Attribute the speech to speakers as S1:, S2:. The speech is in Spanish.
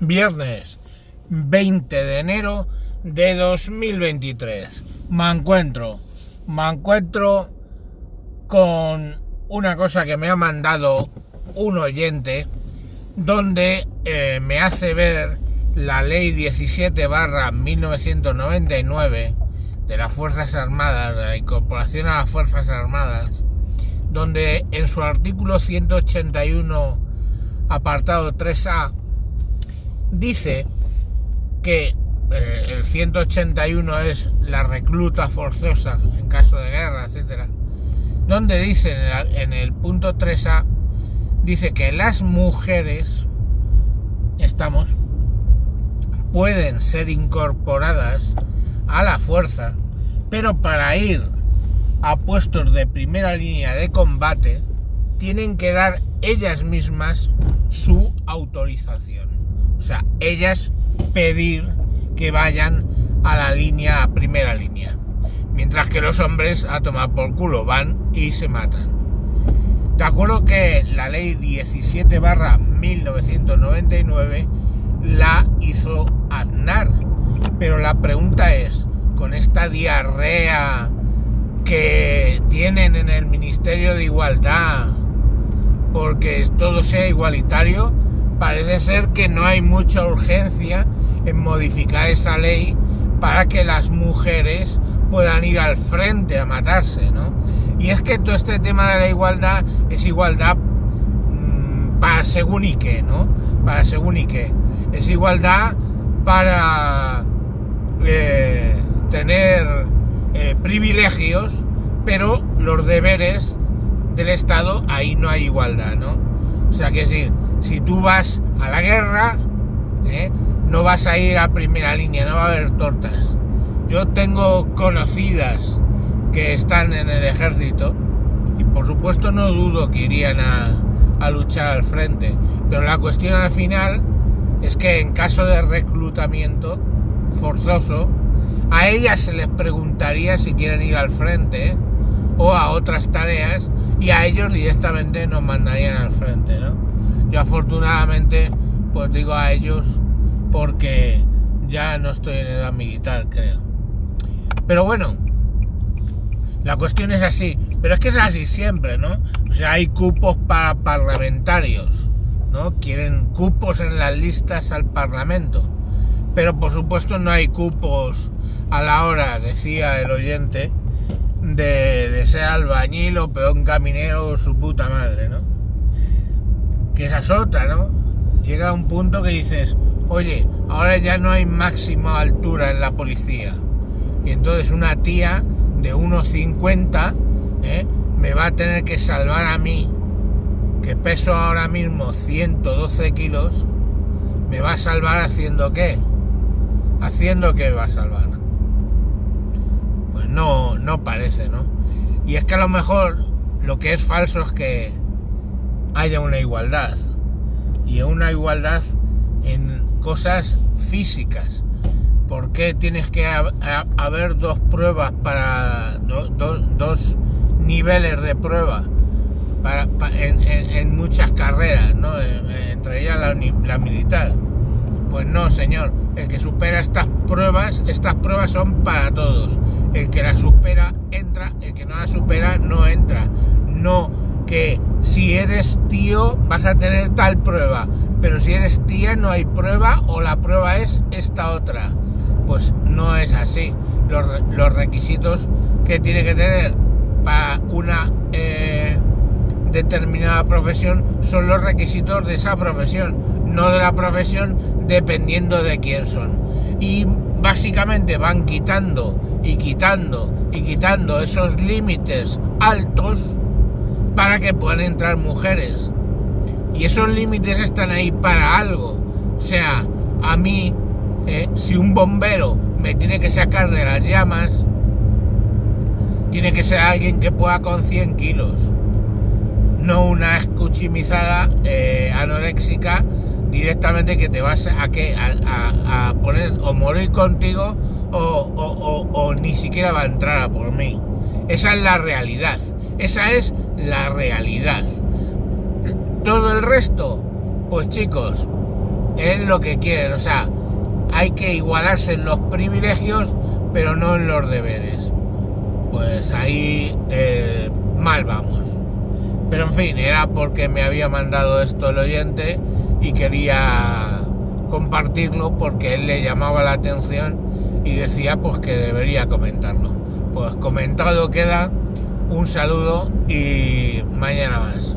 S1: viernes 20 de enero de 2023. Me encuentro, me encuentro con una cosa que me ha mandado un oyente donde eh, me hace ver la ley 17 barra 1999 de las Fuerzas Armadas, de la incorporación a las Fuerzas Armadas, donde en su artículo 181 apartado 3A dice que eh, el 181 es la recluta forzosa en caso de guerra, etcétera, donde dice en en el punto 3A dice que las mujeres estamos pueden ser incorporadas a la fuerza, pero para ir a puestos de primera línea de combate tienen que dar ellas mismas su autorización. O sea, ellas pedir que vayan a la línea, a primera línea. Mientras que los hombres a tomar por culo van y se matan. De acuerdo que la ley 17 barra 1999 la hizo Aznar. Pero la pregunta es, con esta diarrea que tienen en el Ministerio de Igualdad, porque todo sea igualitario, parece ser que no hay mucha urgencia en modificar esa ley para que las mujeres puedan ir al frente a matarse, ¿no? Y es que todo este tema de la igualdad es igualdad mmm, para según y qué, ¿no? Para según y qué. Es igualdad para eh, tener eh, privilegios, pero los deberes del Estado, ahí no hay igualdad, ¿no? O sea, que decir, si tú vas a la guerra, ¿eh? no vas a ir a primera línea, no va a haber tortas. Yo tengo conocidas que están en el ejército y por supuesto no dudo que irían a, luchar al frente, pero la cuestión al final es que en caso de reclutamiento forzoso, a ellas se les preguntaría si quieren ir al frente o a otras tareas y a ellos directamente nos mandarían al frente, ¿no? Yo afortunadamente pues digo a ellos porque ya no estoy en edad militar, creo. Pero bueno, la cuestión es así, pero es que es así siempre, ¿no? O sea, hay cupos para parlamentarios, ¿no? Quieren cupos en las listas al Parlamento. Pero por supuesto no hay cupos a la hora, decía el oyente, de, de ser albañil o peón caminero o su puta madre, ¿no? Que esa es otra, ¿no? Llega un punto que dices, oye, ahora ya no hay máxima altura en la policía. Y entonces una tía de 1,50 ¿eh? me va a tener que salvar a mí, que peso ahora mismo 112 kilos, me va a salvar haciendo qué? Haciendo qué va a salvar. Pues no, no parece, ¿no? Y es que a lo mejor lo que es falso es que haya una igualdad. Y una igualdad en cosas físicas. ¿Por qué tienes que ha, ha, haber dos pruebas para do, do, dos niveles de prueba para, en, en, muchas carreras, ¿no? entre ellas la, la, militar? Pues no, señor. El que supera estas pruebas, estas pruebas son para todos. El que la supera entra, el que no la supera no entra. No que si eres tío vas a tener tal prueba, pero si eres tía no hay prueba o la prueba es esta otra. Pues no es así. Los, requisitos que tiene que tener para una eh, determinada profesión son los requisitos de esa profesión, no de la profesión dependiendo de quién son. Y básicamente van quitando y quitando y quitando esos límites altos para que puedan entrar mujeres. Y esos límites están ahí para algo. O sea, a mí, eh, si un bombero me tiene que sacar de las llamas, tiene que ser alguien que pueda con 100 kilos. No una escuchimizada eh, anoréxica directamente que te vas a, que, a, poner o morir contigo o, o, o, ni siquiera va a entrar a por mí. Esa es la realidad. Esa es la realidad. Todo el resto, pues chicos, es lo que quieren, o sea, hay que igualarse en los privilegios, pero no en los deberes. Pues ahí eh, mal vamos. Pero en fin, era porque me había mandado esto el oyente y quería compartirlo porque él le llamaba la atención y decía pues que debería comentarlo. Pues comentado queda, un saludo y mañana más.